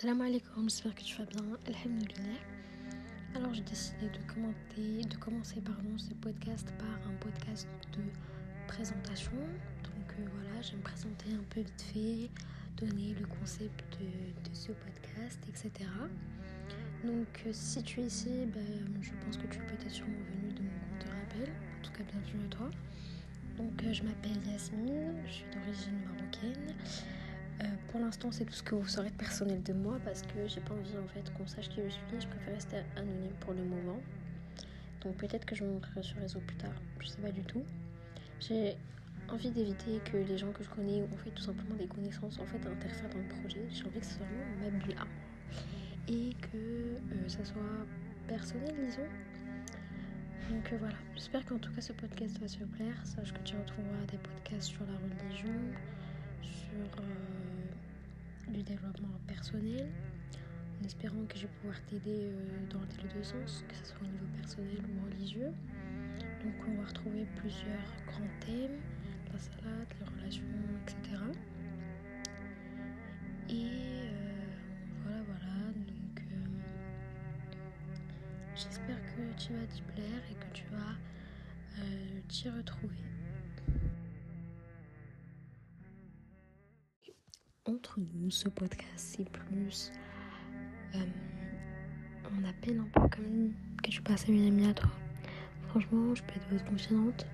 Salam alaikum, j'espère que tu vas bien. Alhamdulillah. Alors j'ai décidé de, commencer pardon, ce podcast par un podcast de présentation. Donc euh, voilà, je vais me présenter un peu vite fait, donner le concept de, ce podcast, etc. Donc euh, si tu es ici, ben, je pense que tu es peut-être sûrement venu de mon compte de rappel. En tout cas, bienvenue à toi. Donc euh, je m'appelle Yasmine, je suis d'origine marocaine. Euh, pour l'instant, c'est tout ce que vous saurez de personnel de moi parce que j'ai pas envie en fait qu'on sache qui je suis. Je préfère rester anonyme pour le moment. Donc peut-être que je me montrerai sur réseau plus tard. Je sais pas du tout. J'ai envie d'éviter que les gens que je connais ou en fait tout simplement des connaissances en fait interfèrent dans le projet. J'ai envie que ce soit vraiment ma bulle et que euh, ça soit personnel, disons. Donc euh, voilà, j'espère qu'en tout cas ce podcast va te plaire. Sache que tu retrouveras des podcasts sur la religion, sur euh, du développement personnel, en espérant que je vais pouvoir t'aider euh, dans les deux sens, que ce soit au niveau personnel ou religieux. Donc on va retrouver plusieurs grands thèmes, la salade, les relations, etc. Et euh, voilà, voilà. Donc j'espère que tu vas t'y plaire et que tu vas t'y retrouver. Entre nous, ce podcast, c'est plus. Euh, on appelle un peu comme que tu passes à une amie à toi? Franchement, je peux être votre confidente.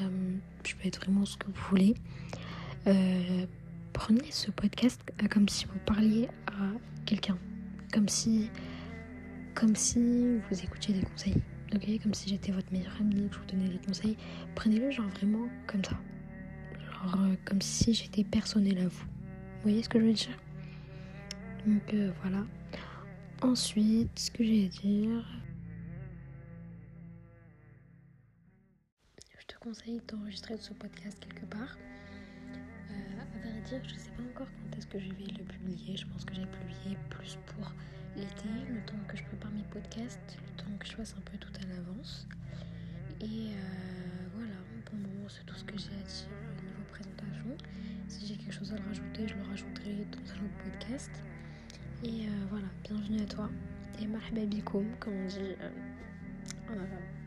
Euh, je peux être vraiment ce que vous voulez. Euh, prenez ce podcast comme si vous parliez à quelqu'un. Comme si, comme si vous écoutiez des conseils. Comme si j'étais votre meilleure amie, que je vous donnais des conseils. Prenez-le genre vraiment comme ça. Genre comme si j'étais personnel à vous. Vous voyez ce que je veux dire? Donc euh, voilà. Ensuite, ce que j'ai à dire. Je te conseille d'enregistrer ce podcast quelque part. Euh, à vrai dire, je ne sais pas encore quand est-ce que je vais le publier. Je pense que j'ai publié plus pour l'été, le temps que je prépare mes podcasts, le temps que je fasse un peu tout à l'avance. Et euh, voilà, pour le moment, c'est tout ce que j'ai à dire. À le rajouter, je le rajouterai dans un autre podcast. Et euh, voilà, bienvenue à toi. Et marhaba comme on dit euh, en arabe.